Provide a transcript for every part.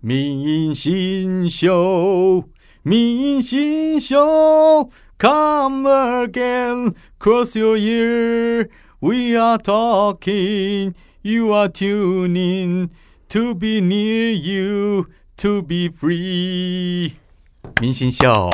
明星秀，明星秀，Come again, cross your ear. We are talking, you are tuning. To be near you, to be free. 明星秀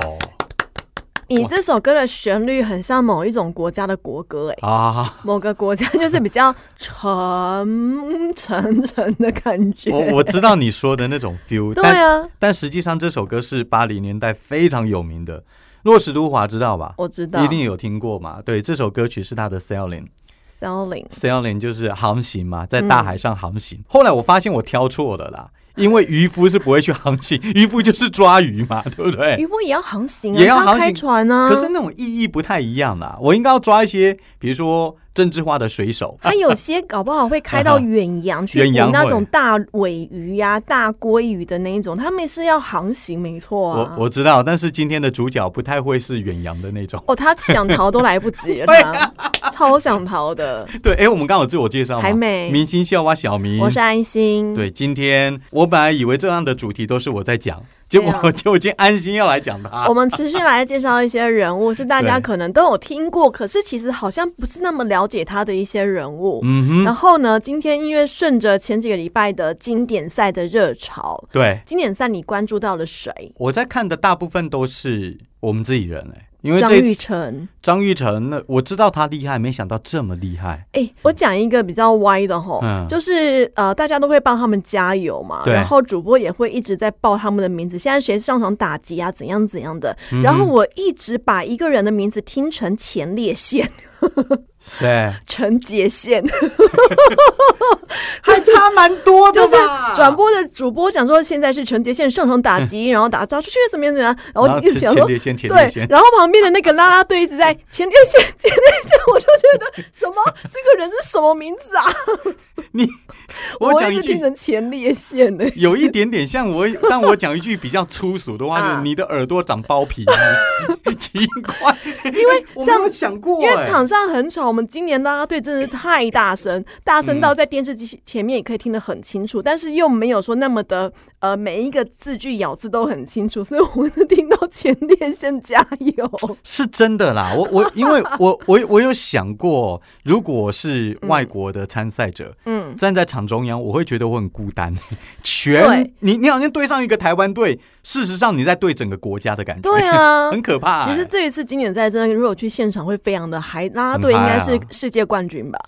你这首歌的旋律很像某一种国家的国歌，哎，啊！某个国家就是比较沉沉沉的感觉。我我知道你说的那种 feel，对啊，但实际上这首歌是八零年代非常有名的，洛石都华知道吧？我知道。一定有听过嘛？对，这首歌曲是他的 Sailing，Sailing，Sailing 就是航行嘛，在大海上航行。后来我发现我挑错了啦，因为渔夫是不会去航行，渔夫就是抓鱼嘛，对不对？渔夫也要航行啊，也要航行开船啊。可是那种意义不太一样啦，我应该要抓一些，比如说政治化的水手。他有些搞不好会开到远洋去捕那种大尾鱼呀、大鲑鱼的那一种，他们是要航行，没错啊。我我知道，但是今天的主角不太会是远洋的那种。哦，他想逃都来不及了，超想逃的。对，哎，我们刚好自我介绍吗还没。明星笑蛙小明，我是安心，对，今天我本来以为这样的主题都是我在讲，结果 就已经安心要来讲他 我。们持续来介绍一些人物，是大家可能都有听过，可是其实好像不是那么了解他的一些人物。嗯哼，然后呢，今天因为顺着前几个礼拜的经典赛的热潮，对，经典赛你关注到了谁？我在看的大部分都是我们自己人哎、因为张玉成。张玉成，那我知道他厉害，没想到这么厉害。哎、我讲一个比较歪的吼，嗯就是呃，大家都会帮他们加油嘛，然后主播也会一直在报他们的名字，现在谁上场打击啊，怎样怎样的，嗯然后我一直把一个人的名字听成前列腺、谁？陈杰宪，还差蛮多就是转播的主播讲说现在是陈杰宪上场打击，然后打抓出去怎么样怎么样，然后一直前想说。列腺，前列对腺，，然后旁边的那个啦啦队一直在前列腺，前列腺，我就觉得什么这个人是什么名字啊？你 我讲一句，成前列腺呢。有一点点像我，但我讲一句比较粗俗的话，就你的耳朵长包皮，奇怪，因为我没像有想过、哎因为场上很吵，我们今年啦啦队真的是太大声，大声到在电视机前面也可以听得很清楚，但是又没有说那么的呃每一个字句咬字都很清楚，所以我是听到前列腺加油。是真的啦，我我 因为我我我有想过，如果是外国的参赛者，嗯，站在场中央，我会觉得我很孤单。全你你好像对上一个台湾队，事实上你在对整个国家的感觉，对啊。很可怕、其实哎这一次经典赛真的，如果去现场会非常的嗨，啦啦队应该是世界冠军吧？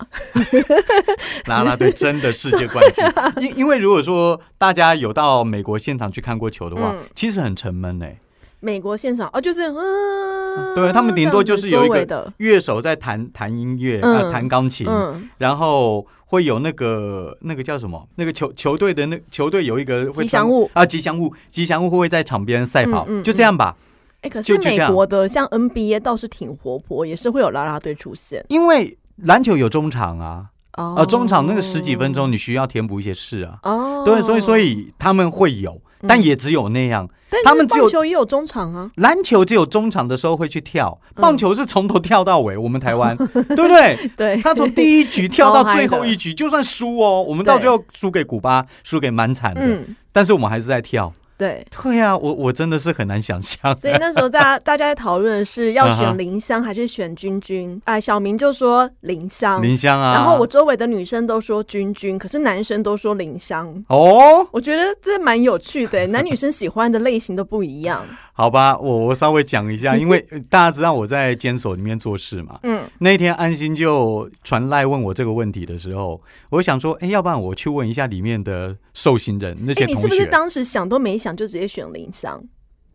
啦啦队真的世界冠军，因因为如果说大家有到美国现场去看过球的话，嗯。其实很沉闷哎、美国现场哦，就是嗯，对他们顶多就是有一个乐手在弹弹音乐，嗯呃，弹钢琴，嗯。然后会有那个那个叫什么？那个球球队的那球队有一个吉祥物。啊，吉祥物，吉祥物会在场边赛跑，就这样吧。哎、可就这样。美国的像 NBA 倒是挺活泼，也是会有啦啦队出现。因为篮球有中场啊，哦。呃，中场那个十几分钟你需要填补一些事啊，哦，对，所以所以他们会有，但也只有那样。但他们只有棒球也有中场啊，篮球只有中场的时候会去跳，嗯棒球是从头跳到尾。我们台湾，对不对？对，他从第一局跳到最后一局，就算输哦，我们到最后输给古巴，输给蛮惨的，嗯，但是我们还是在跳。对。对呀、我我真的是很难想象。所以那时候大家 大家在讨论的是要选林香还是选君君？哎，小明就说林香，林香啊，然后我周围的女生都说君君，可是男生都说林香。哦，我觉得这蛮有趣的，男女生喜欢的类型都不一样。好吧，我我稍微讲一下，因为呃大家知道我在监所里面做事嘛。嗯，那一天安心就传赖问我这个问题的时候，我想说，哎，要不然我去问一下里面的受刑人那些同是不是学。当时想都没想就直接选林香？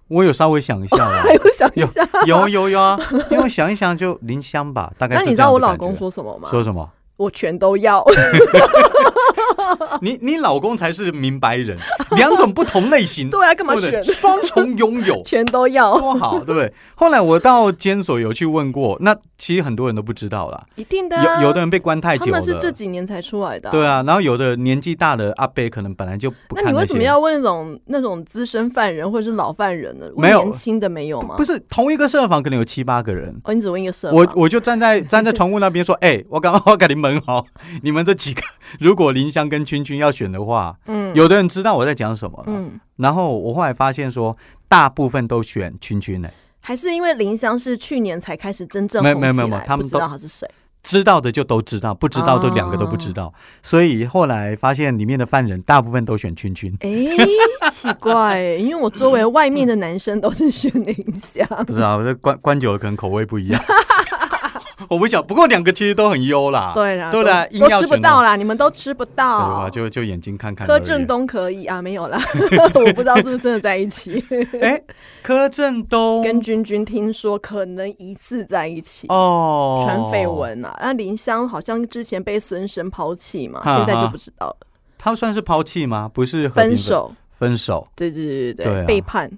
我有稍微想一下啦 还，有想一有下。有有有啊，因为想一想就林香吧，大概是那你知道我老公说什么吗？说什么？我全都要。你你老公才是明白人，两种不同类型，对啊，干嘛？选？双重拥有 全都要，多好，对不对？后来我到监所有去问过，那其实很多人都不知道啦，一定的、啊。有有的人被关太久了，他们是这几年才出来的、对。啊，然后有的年纪大的阿伯可能本来就不那你为什么要问那种那种资深犯人或者是老犯人呢？没有年轻的没有吗？不是同一个社房可能有七八个人。哦，你只问一个社我我就站在站在床屋那边说，哎、我刚 我给你们好，你们这几个如果林林香跟君君要选的话，嗯有的人知道我在讲什么了。嗯，然后我后来发现说，大部分都选君君呢、还是因为林香是去年才开始真正没有没有没有没有起来不知他们都道他是谁。知道的就都知道，不知道都两个都不知道。所以后来发现里面的犯人大部分都选君君。哎，奇怪欸，因为我周围外面的男生都是选林香。不知道，这关关久了可能口味不一样。我不晓，不过两个其实都很优啦。对啦，对啦硬都都吃不到啦，你们都吃不对吧？到。就就眼睛看看。柯震东可以啊，没有啦，我不知道是不是真的在一起。哎，柯震东跟君君听说可能疑似在一起，哦传绯，闻啊。那林湘好像之前被孙生抛弃嘛，哈现在就不知道了。他算是抛弃吗？不是分手，分手。对对对对啊背叛。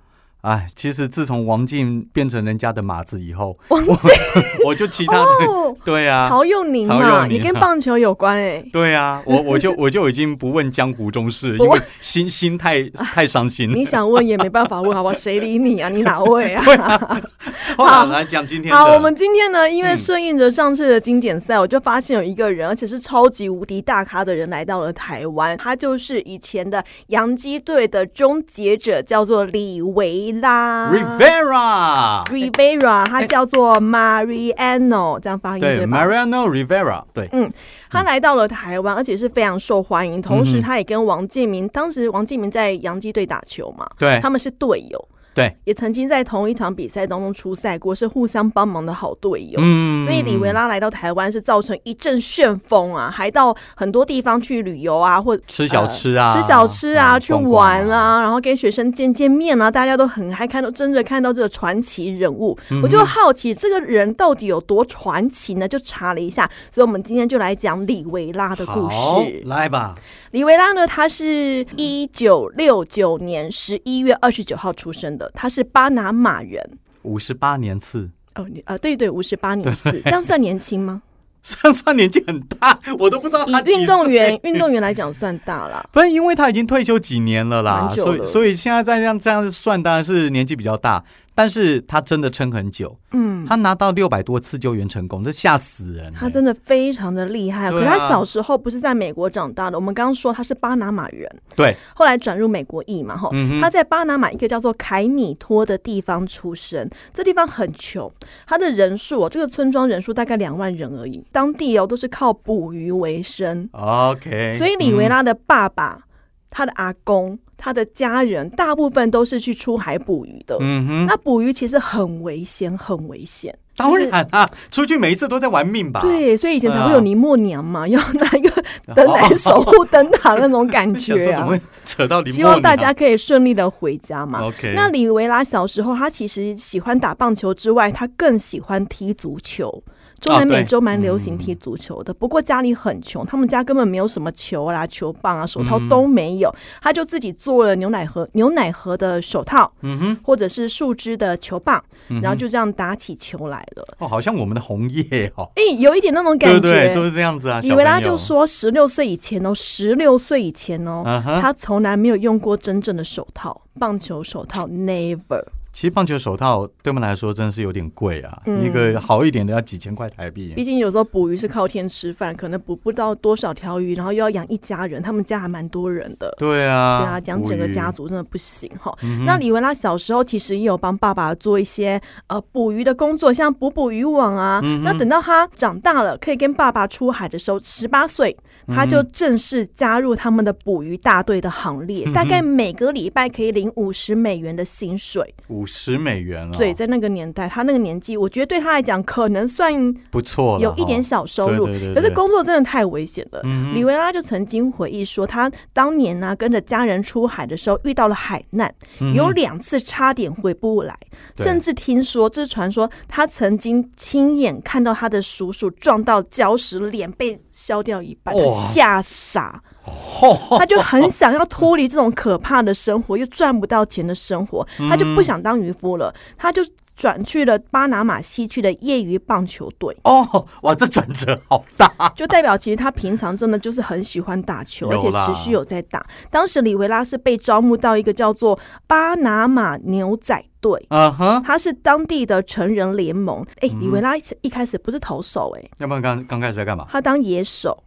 哎，其实自从王静变成人家的马子以后，王我 我就其他的，哦，对啊，曹佑宁嘛，也跟棒球有关哎。对啊，我我就我就已经不问江湖中事，因为心心太太伤心了。你想问也没办法问，好不好？谁理你啊？你哪位啊？好，来讲今天。好，我们今天呢，因为嗯顺应着上次的经典赛，我就发现有一个人，而且是超级无敌大咖的人来到了台湾，他就是以前的洋基队的终结者，叫做李维拉。Rivera，Rivera，他叫做 Mariano，这样发音？，Mariano Rivera，对，嗯他来到了台湾，而且是非常受欢迎。同时，他也跟王建民，当时王建民在洋基队打球嘛，对他们是队友，对，也曾经在同一场比赛当中出赛过，是互相帮忙的好队友。嗯。所以李维拉来到台湾是造成一阵旋风啊，还到很多地方去旅游啊，或吃小吃啊，吃小吃啊，去玩啊，然后跟学生见见面啊，大家都很嗨，看到真的看到这个传奇人物，嗯我就好奇这个人到底有多传奇呢？就查了一下，所以我们今天就来讲李维拉的故事。来吧，李维拉呢，他是一九六九年十一月二十九号出生的，他是巴拿马人。五十八年次，哦，你啊，对对，五十八年次，这样算年轻吗？算算年纪很大，我都不知道运动员 运动员来讲算大了。不是因为他已经退休几年了啦，了所以所以现在再这样这样子算，当然是年纪比较大，但是他真的撑很久，嗯，他拿到六百多次救援成功，这吓死人、他真的非常的厉害。可他小时候不是在美国长大的，我们刚刚说他是巴拿马人，对，后来转入美国裔嘛，哈、嗯他在巴拿马一个叫做凯米托的地方出生，这地方很穷，他的人数哦，这个村庄人数大概两万人而已，当地哦都是靠捕鱼为生，OK，所以李维拉的爸爸、他的阿公、他的家人，大部分都是去出海捕鱼的。嗯哼，那捕鱼其实很危险，很危险。当然啊，出去每一次都在玩命吧？对，所以以前才会有尼莫娘嘛，要拿一个灯来守护灯塔那种感觉啊。怎么会扯到林希望大家可以顺利的回家嘛。OK，那李维拉小时候，他其实喜欢打棒球之外，他更喜欢踢足球。中南美洲蛮流行踢足球的，不过家里很穷，他们家根本没有什么球啦、球棒啊、手套嗯都没有，他就自己做了牛奶盒、牛奶盒的手套，嗯哼，或者是树枝的球棒，嗯然后就这样打起球来了。哦，好像我们的红叶哦，哎、有一点那种感觉。都是这样子啊。李维拉小朋友就，说，十六岁以前哦，十六岁以前哦，他从来没有用过真正的手套，棒球手套，never。其实棒球手套对我们来说真的是有点贵啊，嗯一个好一点的要几千块台币。毕竟有时候捕鱼是靠天吃饭，可能捕不到多少条鱼，然后又要养一家人，他们家还蛮多人的。对啊，对啊，养整个家。族真的不行哈。嗯那李维拉小时候其实也有帮爸爸做一些呃捕鱼的工作，像捕捕渔网啊。嗯那等到他长大了，可以跟爸爸出海的时候，十八岁他就正式加入他们的捕鱼大队的行列，嗯大概每个礼拜可以领五十美元的薪水。五十美元了，对，，在那个年代，他那个年纪，我觉得对他来讲可能算不错，有一点小收入，对对对对可是工作真的太危险了。嗯李维拉就曾经回忆说，他当年呢、跟着家人出海的时候遇到了海难，嗯有两次差点回不来，甚至听说这是传说，他曾经亲眼看到他的叔叔撞到礁石，脸被削掉一半，吓傻，他就很想要脱离这种可怕的生活，又赚不到钱的生活，他就不想当渔夫了，他就转去了巴拿马西区的业余棒球队。哦，哇，这转折好大，就代表其实他平常真的就是很喜欢打球，而且持续有在打。当时李维拉是被招募到一个叫做巴拿马牛仔队。嗯哼，他是当地的成人联盟，哎、李维拉一一开始不是投手、哎，要不然刚刚开始在干嘛？他当野手，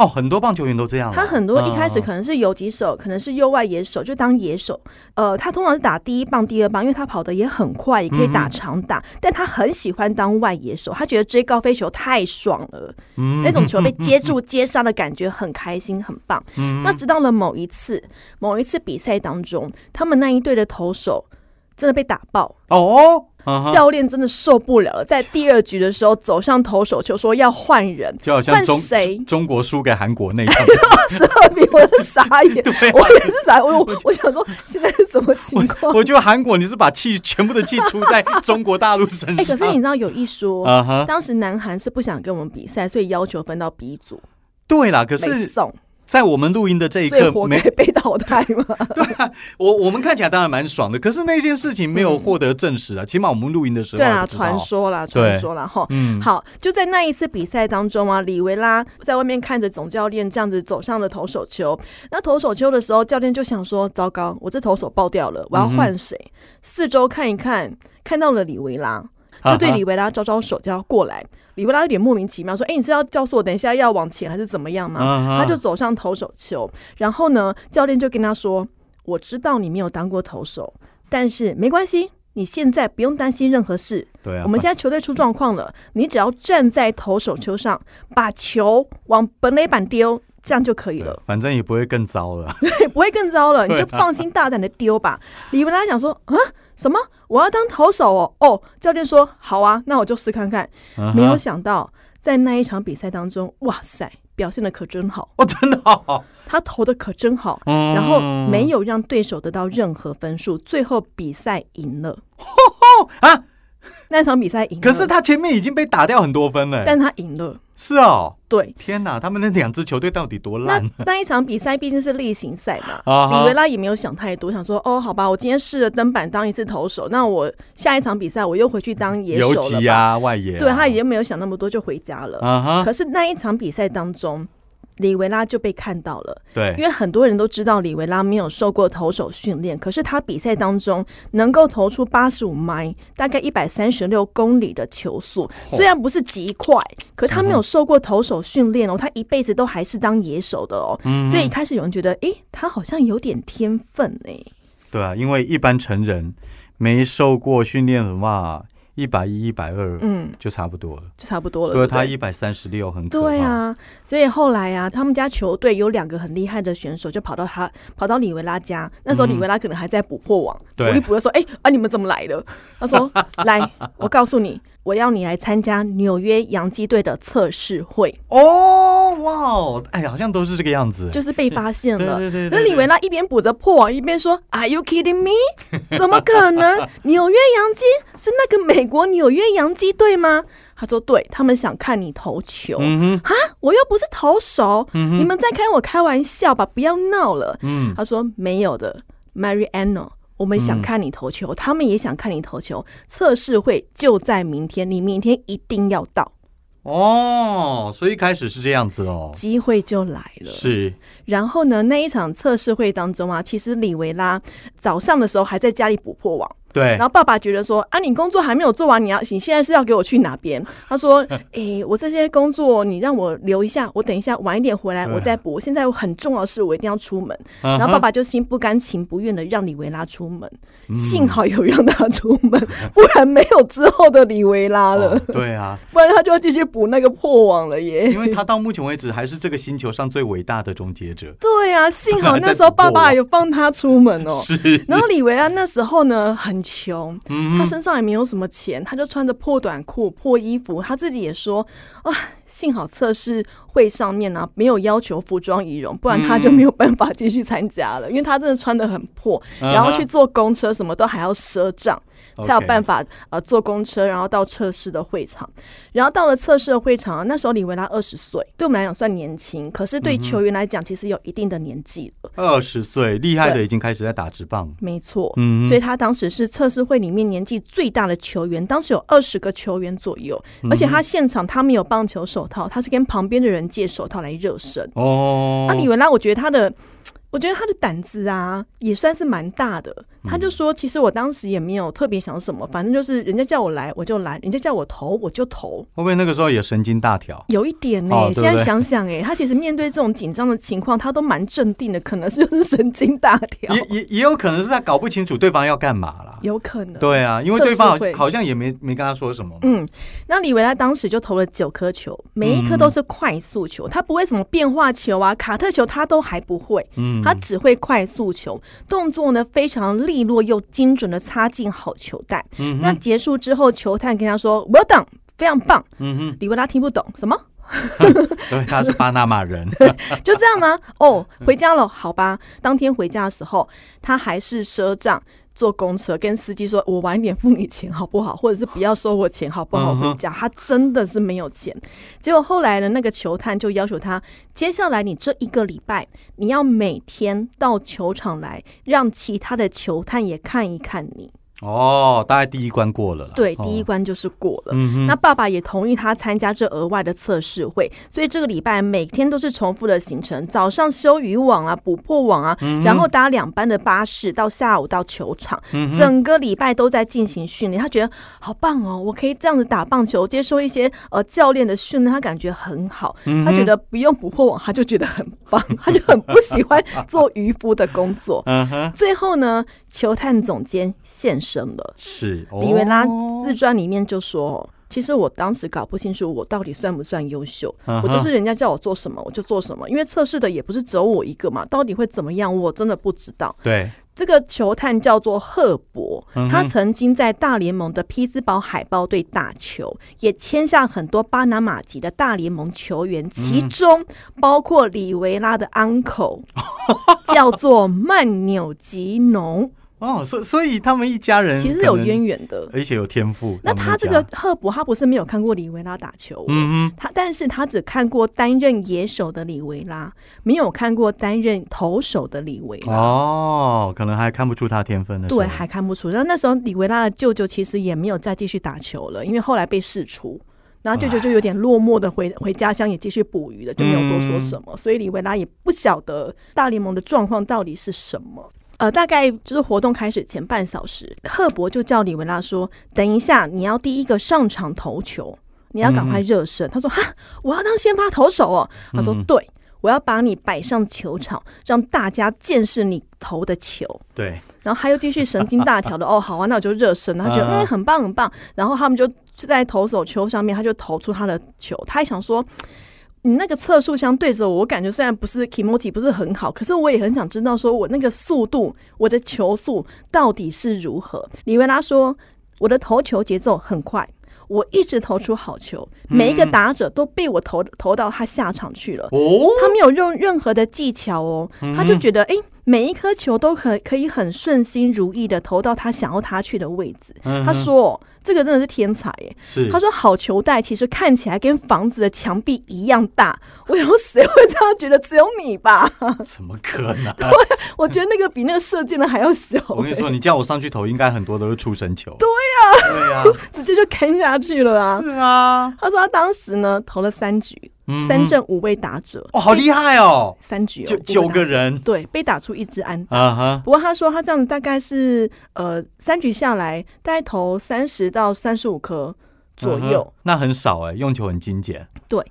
哦，很多棒球员都这样啊。他很多一开始嗯可能是游击手，可能是右外野手，就当野手。呃，他通常是打第一棒、第二棒，因为他跑得也很快，也可以打长打。但他很喜欢当外野手，他觉得追高飞球太爽了，嗯那种球被 接住、接杀的感觉很开心、很棒。嗯那直到了某一次，某一次比赛当中，他们那一队的投手真的被打爆，哦，教练真的受不了了，在第二局的时候走向投手球说要换人，换就好像中谁？中国输给韩国那一场，十二比，我是傻眼，我也是傻眼，我我我想说现在是什么情况？我觉得韩国你是把气全部的气出在中国大陆身哎、上。可是你知道有一说，当时南韩是不想跟我们比赛，所以要求分到 B 组，对啦，可没是，送，在我们录音的这一刻，没被淘汰吗？对啊。我我们看起来当然蛮爽的，可是那件事情没有获得证实啊。起码我们录音的时候对啦，还不知道传，说啦，传说啦，哈。嗯，好，就在那一次比赛当中啊，李维拉在外面看着总教练这样子走上了投手球。那投手球的时候，教练就想说：糟糕，我这投手爆掉了，我要换谁？四周看一看，看到了李维拉，就对啊哈里维拉招招手，就要过来。里维拉有点莫名其妙，说：“哎、你是要告诉我等一下要往前还是怎么样吗？”他就走上投手球，然后呢，教练就跟他说：“我知道你没有当过投手，但是没关系，你现在不用担心任何事。对啊，我们现在球队出状况了，你只要站在投手球上，把球往本垒板丢，这样就可以了，反正也不会更糟了。对，不会更糟了，你就放心大胆的丢吧。李文拉想说啊，什么？我要当投手哦？哦，教练说好啊，那我就试看看。没有想到，在那一场比赛当中，哇塞，表现的可真好，哦，真的好，他投的可真好，嗯然后没有让对手得到任何分数，最后比赛赢了。吼吼啊。那场比赛赢了，可是他前面已经被打掉很多分了。但他赢了，是哦，对。天哪，他们那两支球队到底多烂？那那一场比赛毕竟是例行赛嘛，里维拉也没有想太多，想说哦，好吧，我今天试了登板当一次投手，那我下一场比赛我又回去当野手游了啊，外野啊。对他已经没有想那么多，就回家了。啊哈，可是那一场比赛当中，里维拉就被看到了，对。因，为很多人都知道里维拉没有受过投手训练，可是他比赛当中能够投出八十五迈，大概一百三十六公里的球速，虽然不是极快，可是他没有受过投手训练哦，他一辈子都还是当野手的哦，所以一开始有人觉得，诶，他好像有点天分诶。对啊，因为一般成人没受过训练的话，一百一、一百二，嗯，就差不多了。就差不多了。不过对他一百三十六很可怕。对，啊，所以后来啊，他们家球队有两个很厉害的选手，就跑到他跑到里维拉家。那时候里维拉可能还在捕破网，对我一捕就说：“哎、啊，你们怎么来的？”他说：“ 来，我告诉你，我要你来参加纽约洋基队的测试会。哦，哇哦，哎，好像都是这个样子。”就是被发现了。对对对对那李维拉一边补着破网，一边说：“Are you kidding me？怎么可能？纽约洋基是那个美国纽约洋基队吗？”他说：“对，他们想看你投球。嗯哼，我又不是投手，你们在开我开玩笑吧？不要闹了。嗯，他说没有的，Mariano，我们想看你投球，他们也想看你投球。测试会就在明天，你明天一定要到，哦，所以一开始是这样子哦。机会就来了。是，然后呢，那一场测试会当中啊，其实里维拉早上的时候还在家里补破网，对然，后爸爸觉得说啊，你工作还没有做完，你要你现在是要给我去哪边？他说，诶，我这些工作你让我留一下，我等一下晚一点回来我再补。现在有很重要的事，我一定要出门。然然后爸爸就心不甘情不愿的让李维拉出门，嗯 幸好有让他出门，不然没有之后的李维拉了，哦对啊，不然他就要继续补那个破网了耶。因为他到目前为止还是这个星球上最伟大的终结者。对啊，幸好那时候爸爸有放他出门哦。是，然后李维拉那时候呢很穷，嗯他身上也没有什么钱，他就穿着破短裤、破衣服。他自己也说啊，幸好测试会上面呢、没有要求服装仪容，不然他就没有办法继续参加了，因为他真的穿的很破，嗯然后去坐公车什么都还要赊账。才有办法呃坐公车，然后到测试的会场，然后到了测试的会场啊，那时候李维拉二十岁，对我们来讲算年轻，可是嗯对球员来讲其实有一定的年纪了。二十岁，厉害的已经开始在打直棒。没错，嗯所以他当时是测试会里面年纪最大的球员，当时有二十个球员左右，嗯而且他现场他没有棒球手套，他是跟旁边的人借手套来热身。哦，那李维拉，我觉得他的我觉得他的胆子啊，也算是蛮大的。他就说，其实我当时也没有特别想什么，反正就是人家叫我来我就来，人家叫我投我就投。会不会那个时候也神经大条？有一点呢、现在想想，哎，他其实面对这种紧张的情况，他都蛮镇定的，可能是就是神经大条，也也也有可能是他搞不清楚对方要干嘛啦。有可能。对啊，因为对方好像也没没跟他说什么。嗯，那李维拉当时就投了九颗球，每一颗都是快速球，他不会什么变化球啊、卡特球，他都还不会，嗯他只会快速球，动作呢非常利落又精准的插进好球袋。嗯那结束之后，球探跟他说：“：“Well done，，非常棒。”嗯哼，李维拉听不懂什么，对，他是巴拿马人。就这样吗？哦，回家了，好吧。当天回家的时候，他还是赊账。坐公车跟司机说：“我晚一点付你钱好不好？或者是不要收我钱好不好？”回家，他真的是没有钱。结果后来呢，那个球探就要求他，接下来你这一个礼拜，你要每天到球场来，让其他的球探也看一看你。哦，大概第一关过了。对，哦第一关就是过了。那爸爸也同意他参加这额外的测试会，所以这个礼拜每天都是重复的行程：早上修渔网啊、捕破网啊，嗯然后搭两班的巴士到下午到球场，嗯整个礼拜都在进行训练。他觉得好棒哦，我可以这样子打棒球，接受一些呃教练的训练，他感觉很好。嗯他觉得不用捕破网，他就觉得很棒，他就很不喜欢做渔夫的工作。嗯哼，最后呢，球探总监现身了。是李维拉哦自传里面就说。其实我当时搞不清楚我到底算不算优秀，我就是人家叫我做什么我就做什么，因为测试的也不是只有我一个嘛，到底会怎么样我真的不知道。对，这个球探叫做赫伯，他曾经在大联盟的匹兹堡海豹队打球，也签下很多巴拿马籍的大联盟球员，嗯其中包括里维拉的 uncle，叫做曼纽吉农，哦，所所以他们一家人其实有渊源的。而且有天赋。那他这个赫伯，他不是没有看过里维拉打球，嗯嗯他但是他只看过担任野手的里维拉，没有看过担任投手的里维，拉。哦，可能还看不出他天分的。对，还看不出。然后那时候里维拉的舅舅其实也没有再继续打球了，因为后来被释出。然后舅舅就有点落寞的回回家乡，也继续捕鱼了，就没有多说什么。所以李维拉也不晓得大联盟的状况到底是什么。呃，大概就是活动开始前半小时，赫伯就叫里维拉说：“等一下，你要第一个上场投球，你要赶快热身。他说：“哈，我要当先发投手哦。”他说：“对，我要把你摆上球场，让大家见识你投的球。”对，然后他又继续神经大条的哦，好啊，那我就热身。他觉得嗯嗯很棒很棒，然后他们就在投手球上面，他就投出他的球。他还想说，你那个测速枪对着我，我感觉虽然不是 k i m o j i 不是很好，可是我也很想知道，说我那个速度，我的球速到底是如何。李维拉说，我的投球节奏很快。我一直投出好球，每一个打者都被我投投到他下场去了。哦，他没有用任何的技巧哦，他就觉得哎、诶每一颗球都可可以很顺心如意的投到他想要他去的位置。嗯他说这个真的是天才耶。是他说好球带其实看起来跟房子的墙壁一样大。我想说谁会这样觉得？只有你吧？怎么可能？我觉得那个比那个射箭的还要小。我跟你说，你叫我上去投，应该很多都是出神球。对呀，对呀，直接就坑下去了啊！是啊，他说他当时呢投了三局，嗯三正五位打者，哦，好厉害哦，三局哦九九个人，对，被打出一支安打。啊哈，不过他说他这样大概是呃三局下来，大概投三十到三十五颗左右。那很少哎，用球很精简。对，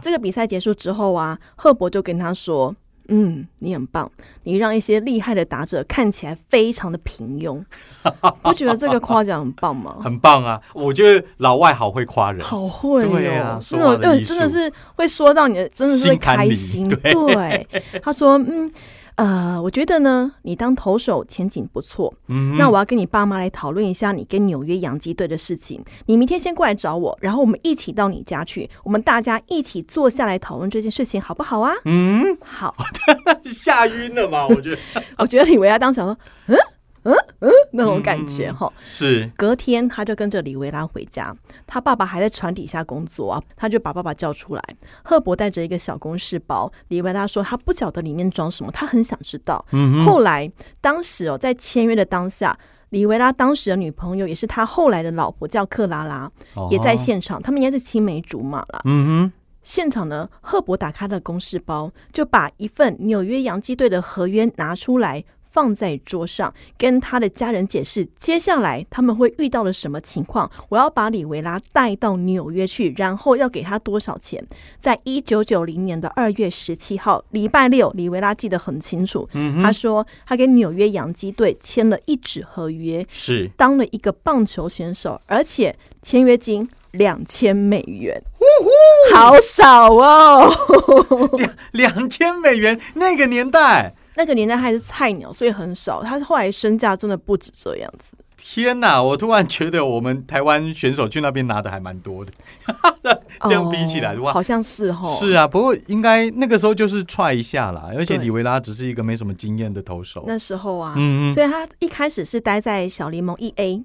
这个比赛结束之后啊，赫伯就跟他说：“嗯，你很棒，你让一些厉害的打者看起来非常的平庸。”不觉得这个夸奖很棒吗？很棒啊！我觉得老外好会夸人，好会对哦啊，说那的真的是会说到你的，真的是会开心。对对，他说：“嗯，呃，我觉得呢，你当投手前景不错。嗯那我要跟你爸妈来讨论一下你跟纽约洋基队的事情。你明天先过来找我，然后我们一起到你家去，我们大家一起坐下来讨论这件事情，好不好啊？嗯，好，吓晕了吧？我觉得 我觉得李维亚当时想说，嗯嗯嗯，那种感觉哈。是隔天他就跟着李维拉回家，他爸爸还在船底下工作啊，他就把爸爸叫出来。赫伯带着一个小公事包，李维拉说他不晓得里面装什么，他很想知道。嗯后来当时哦，在签约的当下。李维拉当时的女朋友也是他后来的老婆，叫克拉拉，哦也在现场。他们应该是青梅竹马了。嗯哼现场呢，赫伯打开了公事包，就把一份纽约洋基队的合约拿出来。放在桌上，跟他的家人解释接下来他们会遇到了什么情况。我要把李维拉带到纽约去，然后要给他多少钱？在一九九零年的二月十七号，礼拜六，李维拉记得很清楚。他说他跟纽约洋基队签了一纸合约，是当了一个棒球选手，而且签约金两千美元，好少哦，两两千美元那个年代。那个年代还是菜鸟，所以很少。他后来身价真的不止这样子。天哪！我突然觉得我们台湾选手去那边拿的还蛮多的。这样比起来的话，好像是哦。是啊，不过应该那个时候就是踹一下啦。而且李维拉只是一个没什么经验的投手。那时候啊，嗯嗯，所以他一开始是待在小联盟一 A。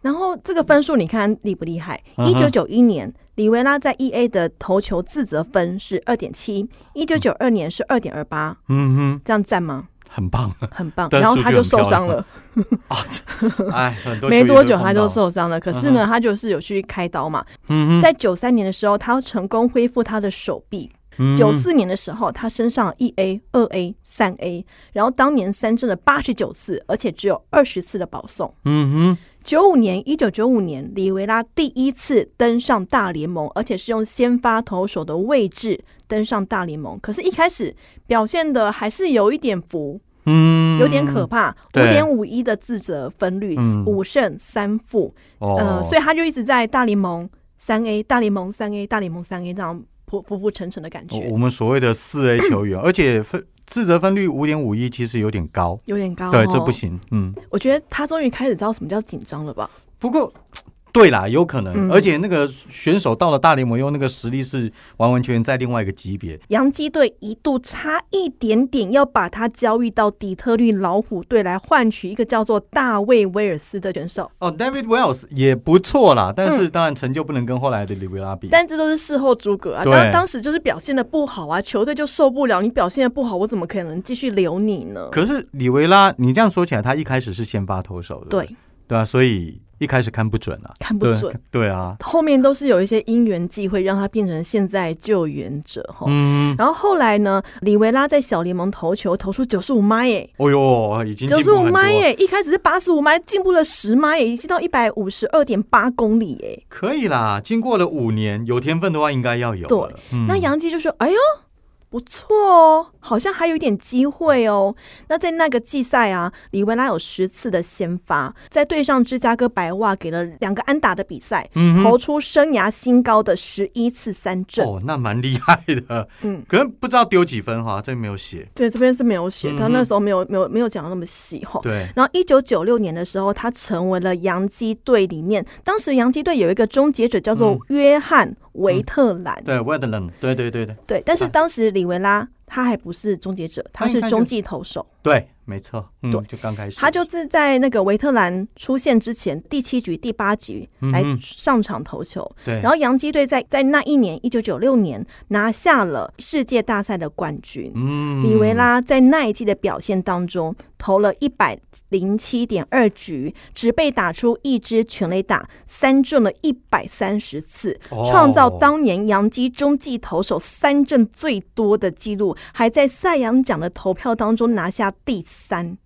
然后这个分数你看厉不厉害？一九九一年。里维拉在 E A 的投球自责分是二点七，一九九二年是二点二八，嗯哼，这样赞吗？很棒，很棒。然后他就受伤了，啊，哎，没多久他就受伤了。可是呢，他就是有去开刀嘛。嗯在九三年的时候，他成功恢复他的手臂。九四年的时候，他身上一 A、二 A、三 A，然后当年三振了八十九次，而且只有二十次的保送。嗯哼。九五年，一九九五年，里维拉第一次登上大联盟，而且是用先发投手的位置登上大联盟。可是，一开始表现的还是有一点浮，嗯，有点可怕，五点五一的自责分率，五胜三负，呃，所以他就一直在大联盟三 A、大联盟三 A、大联盟三 A 这样浮浮浮沉沉的感觉。我们所谓的四 A 球员，而且分。自责分率五点五一，其实有点高，有点高，对，这不行。嗯，我觉得他终于开始知道什么叫紧张了吧？不过。对啦，有可能，而且那个选手到了大联盟，用那个实力是完完全全在另外一个级别。洋基队一度差一点点要把他交易到底特律老虎队来换取一个叫做大卫威尔斯的选手。哦，David Wells 也不错啦，但是当然成就不能跟后来的里维拉比。但这都是事后诸葛啊，当当时就是表现的不好啊，球队就受不了你表现的不好，我怎么可能继续留你呢？可是里维拉，你这样说起来，他一开始是先发投手的，对对啊，所以。一开始看不准啊，看不准，对啊，后面都是有一些因缘际会让他变成现在救援者哈。嗯，然后后来呢，里维拉在小联盟投球投出九十五迈耶，哦呦，已经九十五迈耶，一开始是八十五迈，进步了十迈耶，已经到一百五十二点八公里耶，可以啦，经过了五年，有天分的话应该要有。对，那杨基就说：“哎呦。”不错哦，好像还有一点机会哦。那在那个季赛啊，李维拉有十次的先发，在对上芝加哥白袜给了两个安打的比赛，投出生涯新高的十一次三振。哦，那蛮厉害的。嗯，可能不知道丢几分哈，这没有写。对，这边是没有写，他那时候没有没有没有讲的那么细哈。对。然后一九九六年的时候，他成为了洋基队里面，当时洋基队有一个终结者叫做约翰。维特兰，对维特兰，对对对对，对。但是当时里维拉他还不是终结者，他是中继投手。对，没错，嗯，就刚开始，他就是在那个维特兰出现之前，第七局、第八局来上场投球。对，然后洋基队在在那一年，一九九六年拿下了世界大赛的冠军。嗯，里维拉在那一季的表现当中，投了一百零七点二局，只被打出一支全垒打，三振了一百三十次，创造当年洋基中继投手三振最多的纪录，还在赛扬奖的投票当中拿下。第三，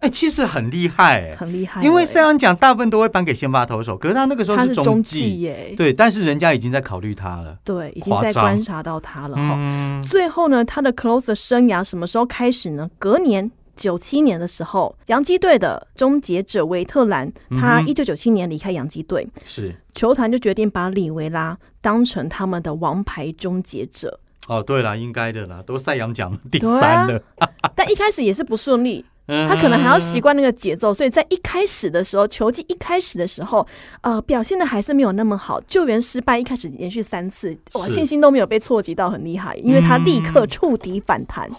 哎，其实很厉害，很厉害。因为赛扬奖大部分都会颁给先发投手，可是他那个时候是中继耶，对。但是人家已经在考虑他了，对，已经在观察到他了哈。最后呢，他的 closer 生涯什么时候开始呢？隔年九七年的时候，洋基队的终结者维特兰，他一九九七年离开洋基队，是球团就决定把里维拉当成他们的王牌终结者。哦，对了，应该的啦，都赛扬奖第三了，但一开始也是不顺利。他可能还要习惯那个节奏，所以在一开始的时候，球季一开始的时候，呃，表现的还是没有那么好。救援失败，一开始连续三次，哇，信心都没有被挫及到，很厉害。因为他立刻触底反弹，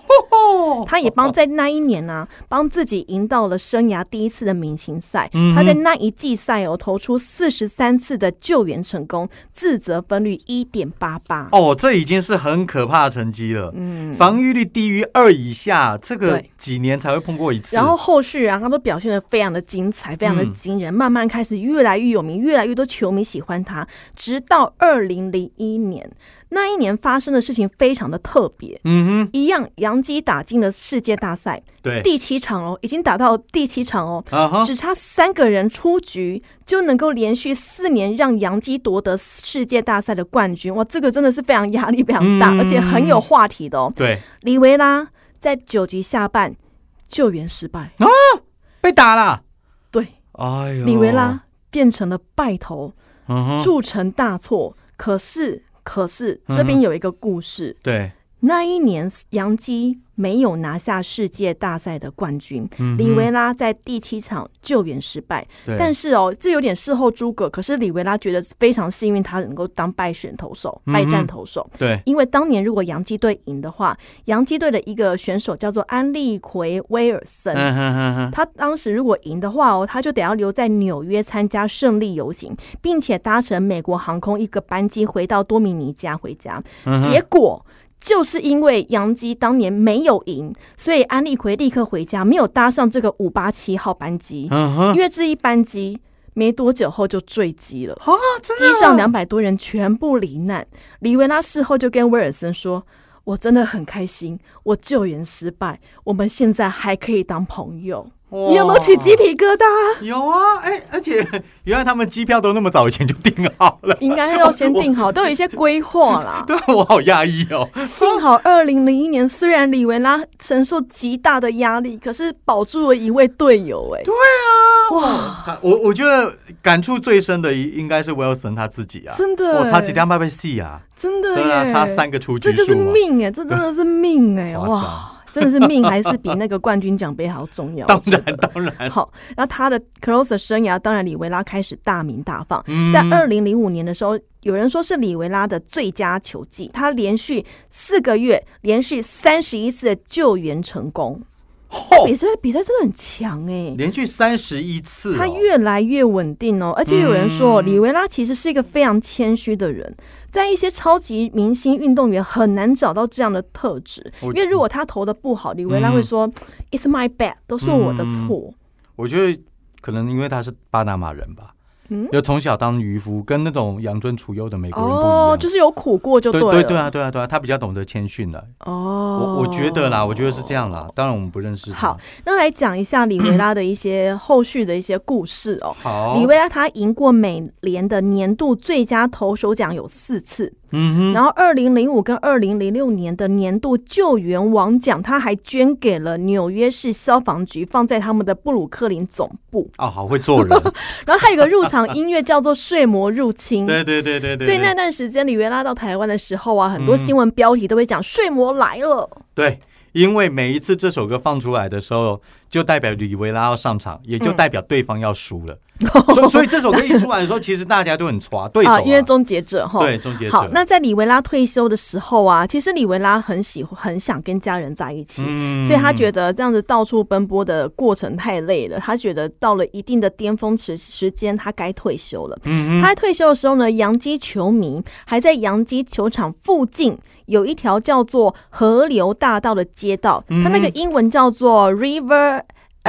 他也 帮在那一年呢，帮自己赢到了生涯第一次的明星赛。他在那一季赛哦，投出四十三次的救援成功，自责分率一点八八。哦，这已经是很可怕的成绩了。嗯，防御率低于二以下，这个几年才会碰过一。一次。然后后续啊，他都表现的非常的精彩，非常的惊人，慢慢开始越来越有名，越来越多球迷喜欢他，直到二零零一年。那一年发生的事情非常的特别，嗯哼，一样，杨基打进了世界大赛对，第七场哦，已经打到第七场哦，只差三个人出局就能够连续四年让杨基夺得世界大赛的冠军，哇，这个真的是非常压力非常大，嗯而且很有话题的哦。对，里维拉在九局下半救援失败。啊，被打了。对，哎呦，里维拉变成了败头，铸成大错。可是，可是这边有一个故事，对，那一年杨基没有拿下世界大赛的冠军，嗯哼里维拉在第七场救援失败。对，但是哦，这有点事后诸葛。可是李维拉觉得非常幸运，他能够当败选投手、败战投手。对，因为当年如果洋基队赢的话，洋基队的一个选手叫做安利奎威尔森。嗯哼哼哼，他当时如果赢的话哦，他就得要留在纽约参加胜利游行，并且搭乘美国航空一个班机回到多米尼加回家。嗯结果就是因为杨基当年没有赢，所以安利奎立刻回家，没有搭上这个五八七号班机。嗯哼，因为这一班机没多久后就坠机了，啊，真的机上两百多人全部罹难。李维拉事后就跟威尔森说：“我真的很开心，我救援失败，我们现在还可以当朋友。”你有没有起鸡？皮疙瘩？有啊，哎，而且 原来他们机票都那么早以前就订好了，应该要先订好，都有一些规划啦。对我好压抑哦。幸好二零零一年，虽然里维拉承受极大的压力，可是保住了一位队友、哎，对啊，哇，我我觉得感触最深的应应该是 Wilson 他自己啊，真的、我哎差几天被被戏啊，真的对啊，差三个出局这就是命哎、这真的是命哎、哇，真的是命，还是比那个冠军奖杯还要重要。当然当然，好，那他的 closer 生涯，当然里维拉开始大名大放。嗯。在二零零五年的时候，有人说是里维拉的最佳球技，他连续四个月连续三十一次的救援成功，比赛比赛真的很强哎、连续三十一次。哦，他越来越稳定哦，而且有人说，嗯。里维拉其实是一个非常谦虚的人，在一些超级明星运动员很难找到这样的特质，因为如果他投的不好，李维拉会说、“It's my bad”，都是我的错。我觉得可能因为他是巴拿马人吧，嗯就从小当渔夫，跟那种养尊处优的美国人不一哦样，，就是有苦过就了。对对对啊对啊对啊，他比较懂得谦逊了。哦我我觉得啦，我觉得是这样啦。当然我们不认识他。好，那来讲一下里维拉的一些后续的一些故事哦。好，里维拉他赢过美联的年度最佳投手奖有四次，嗯哼，然后二零零五跟二零零六年的年度救援王奖，他还捐给了纽约市消防局，放在他们的布鲁克林总部。哦，好会做人，然后还有一个入场音乐叫做《睡魔入侵》。对对对对对，所以那段时间，里维拉到台湾的时候啊，很多嗯新闻标题都会讲“睡魔来了对，因为每一次这首歌放出来的时候，就代表李维拉要上场，也就代表对方要输了。所以所以这首歌一出来的时候，其实大家都很抓对”手、啊，因为终结者哈。对终结者。好，那在李维拉退休的时候啊，其实李维拉很喜欢，很想跟家人在一起。嗯所以他觉得这样子到处奔波的过程太累了，他觉得到了一定的巅峰时时间，他该退休了。嗯他在退休的时候呢，洋基球迷还在洋基球场附近有一条叫做河流大道的街道，嗯它那个英文叫做 River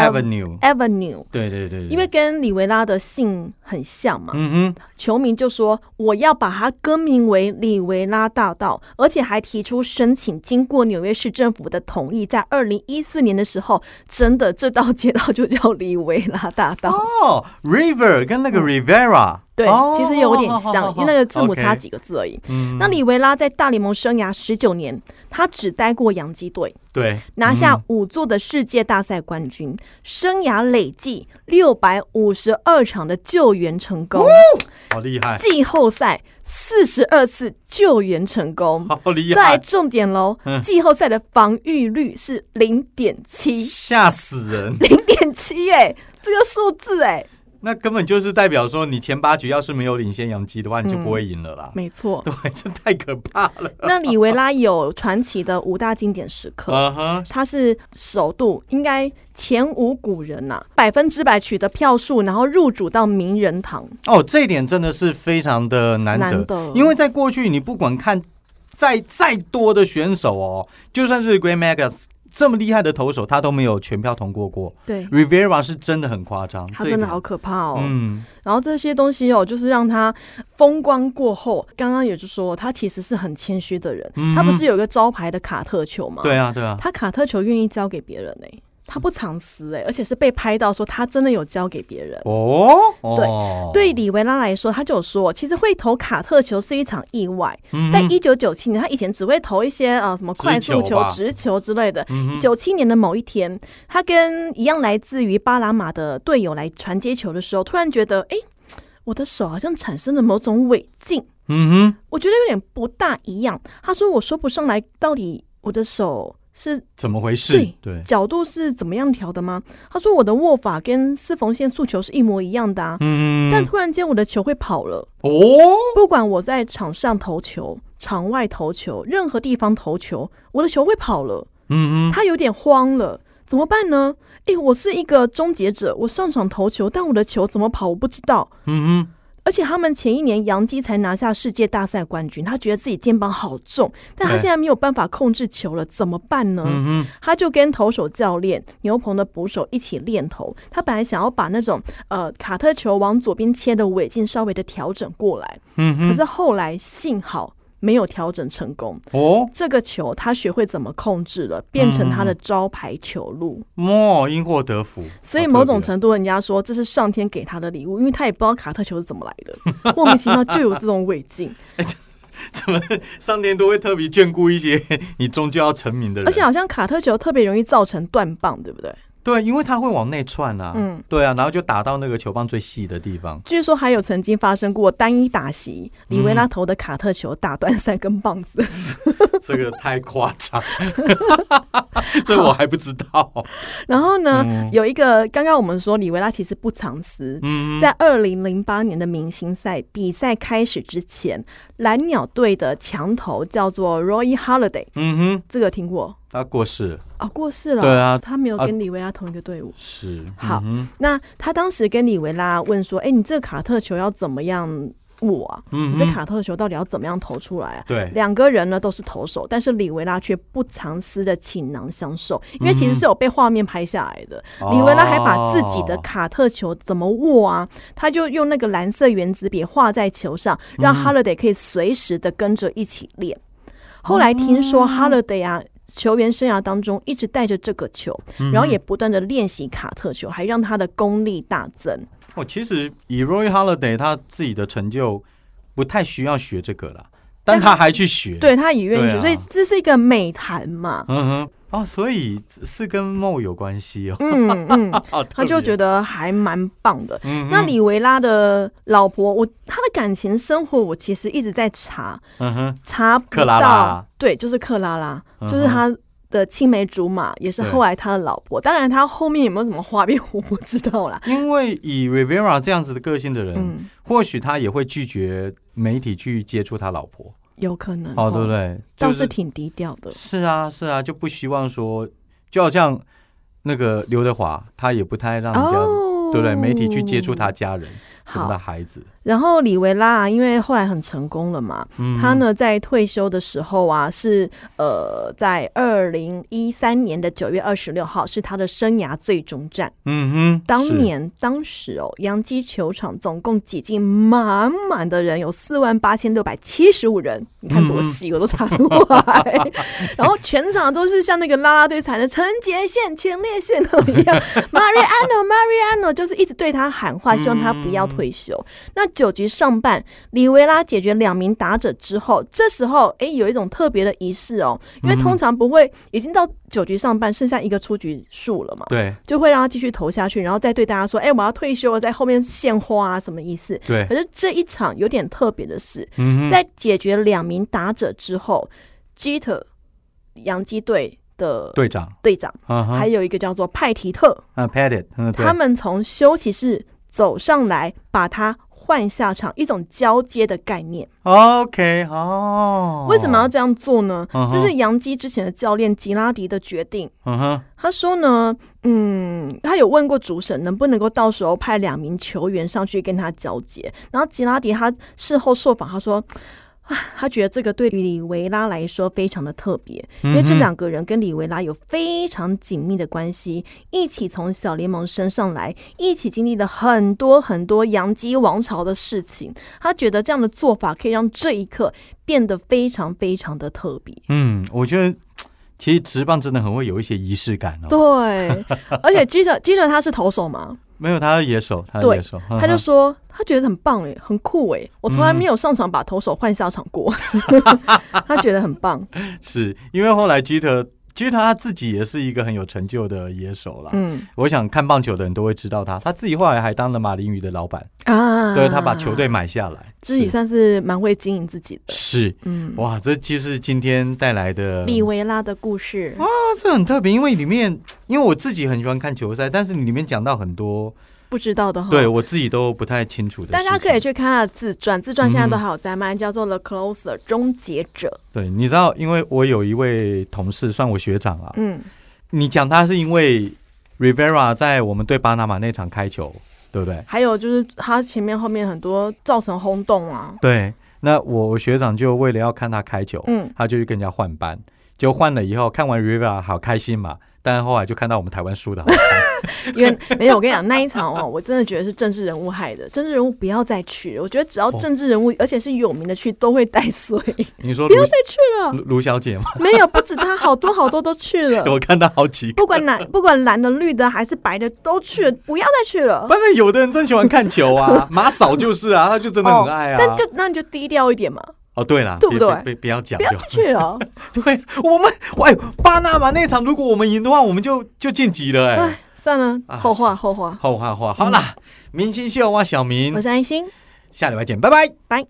Avenue，Avenue，对对对，对。因为跟里维拉的姓很像嘛，嗯哼，球迷就说我要把它更名为里维拉大道，而且还提出申请，经过纽约市政府的同意，在二零一四年的时候，真的这道街道就叫里维拉大道。哦，River 跟那个 Rivera，嗯对，哦其实有点像，因为那个字母差几个字而已。嗯。那里维拉在大联盟生涯十九年，他只待过洋基队，对。拿下嗯。五座的世界大赛冠军，生涯累计六百五十二场的救援成功，好厉害，季后赛四十二次救援成功。好厉再来，重点喽嗯，季后赛的防御率是零点七，吓死人！零点七哎，这个数字哎，那根本就是代表说，你前八局要是没有领先杨基的话，你就不会赢了啦。没错。对，这太可怕了。那里维拉有传奇的五大经典时刻，他是首度应该前无古人呐、百分之百取得票数，然后入主到名人堂。哦，这一点真的是非常的难得，难得因为在过去，你不管看再再多的选手哦，就算是 Great Magas 这么厉害的投手，他都没有全票通过过。对，Rivera 是真的很夸张，他真的好可怕哦。嗯，然后这些东西哦，就是让他风光过后，刚刚也就说他其实是很谦虚的人。嗯他不是有一个招牌的卡特球吗？对啊，对啊，他卡特球愿意交给别人呢、他不藏私哎、而且是被拍到说他真的有交给别人。哦，对，对李维拉来说，他就有说，其实会投卡特球是一场意外。嗯，在一九九七年，他以前只会投一些呃什么快速球、直球球之类的。九七年的某一天，他跟一样来自于巴拿马的队友来传接球的时候，突然觉得，哎、我的手好像产生了某种违禁，嗯哼，我觉得有点不大一样。他说，我说不上来，到底我的手是怎么回事对？对，角度是怎么样调的吗？他说我的握法跟四缝线速球是一模一样的啊，嗯，但突然间我的球会跑了。哦，不管我在场上投球、场外投球、任何地方投球，我的球会跑了。嗯嗯，他有点慌了，怎么办呢？诶，我是一个终结者，我上场投球，但我的球怎么跑我不知道。嗯哼，而且他们前一年杨基才拿下世界大赛冠军，他觉得自己肩膀好重，但他对现在没有办法控制球了，怎么办呢？嗯哼，他就跟投手教练牛棚的捕手一起练投。他本来想要把那种呃卡特球往左边切的尾劲稍微的调整过来，嗯哼，可是后来幸好没有调整成功。哦，这个球他学会怎么控制了，变成他的招牌球路。莫因祸得福，所以某种程度，人家说这是上天给他的礼物，因为他也不知道卡特球是怎么来的，莫名其妙就有这种违禁，怎么上天都会特别眷顾一些你终究要成名的人，而且好像卡特球特别容易造成断棒，对不对？对，因为它会往内窜啊，嗯，对啊，然后就打到那个球棒最细的地方，据说还有曾经发生过单一打席，里维拉投的卡特球打断三根棒子。这个太夸张，这我还不知道，然后呢，嗯。有一个刚刚我们说里维拉其实不藏私，嗯，在二零零八年的明星赛比赛开始之前，蓝鸟队的墙头叫做 Roy Holiday，嗯哼，这个有听过他过世了，啊、过世了。对啊他没有啊跟里维拉同一个队伍。是，好嗯那他当时跟里维拉问说：“哎、你这个卡特球要怎么样握啊？嗯你这卡特球到底要怎么样投出来啊？”对，两个人呢都是投手，但是里维拉却不藏私的倾囊相授，因为其实是有被画面拍下来的。哦里维拉还把自己的卡特球怎么握啊，他就用那个蓝色原子笔画在球上，让 Holiday 可以随时的跟着一起练。后来听说 Holiday 啊。球员生涯当中一直带着这个球，然后也不断的练习卡特球，还让他的功力大增。哦，其实以 Roy Holiday 他自己的成就不太需要学这个了，但他还去学，，对他也愿意学，啊所以这是一个美谈嘛。嗯哼，哦，所以是跟梦有关系哦，嗯嗯，哦他就觉得，还蛮棒的。嗯那里维拉的老婆，我他的感情生活，我其实一直在查，嗯哼，查不克拉到拉。对，就是克拉拉，嗯就是他的青梅竹马，也是后来他的老婆。当然，他后面有没有什么花边，我不知道啦。因为以 Rivera 这样子的个性的人，嗯，或许他也会拒绝媒体去接触他老婆，有可能哦，对不？对？倒是挺低调的。是啊，是啊，就不希望说，就好像那个刘德华，他也不太让人家，哦，对不对？媒体去接触他家人，什么的孩子，然后李维拉啊，因为后来很成功了嘛，嗯他呢在退休的时候啊，是呃在二零一三年的九月二十六号是他的生涯最终战。嗯哼，当年当时哦，洋基球场总共挤进满满的人，有四万八千六百七十五人，你看多细，我都查出来。然后全场都是像那个啦啦队踩的陈杰宪、前列腺那一样，Mariano，Mariano，就是一直对他喊话，希望他不要退休。那九局上半，里维拉解决两名打者之后，这时候哎有一种特别的仪式哦，因为通常不会已经到九局上半，剩下一个出局数了嘛，对。就会让他继续投下去，然后再对大家说：“哎、我要退休了，在后面献花啊，什么意思？”对。可，是这一场有点特别的是，在解决两名打者之后，Jeter 洋基队的队长，队长，还有一个叫做派提特，啊 Pettit，嗯，对。他们从休息室走上来，把他换下场，一种交接的概念。OK 哦，为什么要这样做呢？这是杨基之前的教练吉拉迪的决定。他说呢，嗯，他有问过主审能不能够到时候派两名球员上去跟他交接，然后吉拉迪他事后受访，他说。他觉得这个对李维拉来说非常的特别，因为这两个人跟李维拉有非常紧密的关系，一起从小联盟升上来，一起经历了很多很多洋基王朝的事情。他觉得这样的做法可以让这一刻变得非常非常的特别。嗯，我觉得其实直棒真的很会有一些仪式感哦。对，而且基特基特他是投手吗？没有，他是野手，他是对野手，他就说他觉得很棒哎，很酷哎，我从来没有上场把投手换下场过，他觉得很棒。是因为后来基特基特他自己也是一个很有成就的野手啦。嗯。我想看棒球的人都会知道他，他自己后来还当了马林鱼的老板，啊，对他把球队买下来，自己算是蛮会经营自己的。是。嗯，哇，这就是今天带来的利维拉的故事，啊，这很特别，因为里面因为我自己很喜欢看球赛，但是里面讲到很多不知道的哈。对我自己都不太清楚的，大家可以去看他的自传，自传现在都嗯还有在卖，叫做《The Closer》终结者。对，你知道，因为我有一位同事，算我学长啊，嗯，你讲他是因为 Rivera 在我们对巴拿马那场开球，对不对？还有就是他前面后面很多造成轰动啊。对，那我我学长就为了要看他开球，嗯，他就去跟人家换班，就换了以后，看完 Rivera 好开心嘛，但是后来就看到我们台湾输的好惨，因为没有，我跟你讲，那一场哦，我真的觉得是政治人物害的。政治人物不要再去了，我觉得只要政治人物，而且是有名的去，都会带衰。你说不要再去了，卢卢小姐吗？没有，不止她，好多好多都去了。我看到好几个，不管蓝，不管蓝的、绿的还是白的，都去了，不要再去了。反正有的人真喜欢看球啊，马嫂就是啊，他就真的很爱啊。但就那你就低调一点嘛，哦，对了，对不对别不要讲不要再去了。对我们，喂，巴拿马那场如果我们赢的话，我们就就晋级了哎、哎，算了，啊后话后话。后话话，好啦，明星秀啊，小明我，是安心，下礼拜见，拜拜。拜。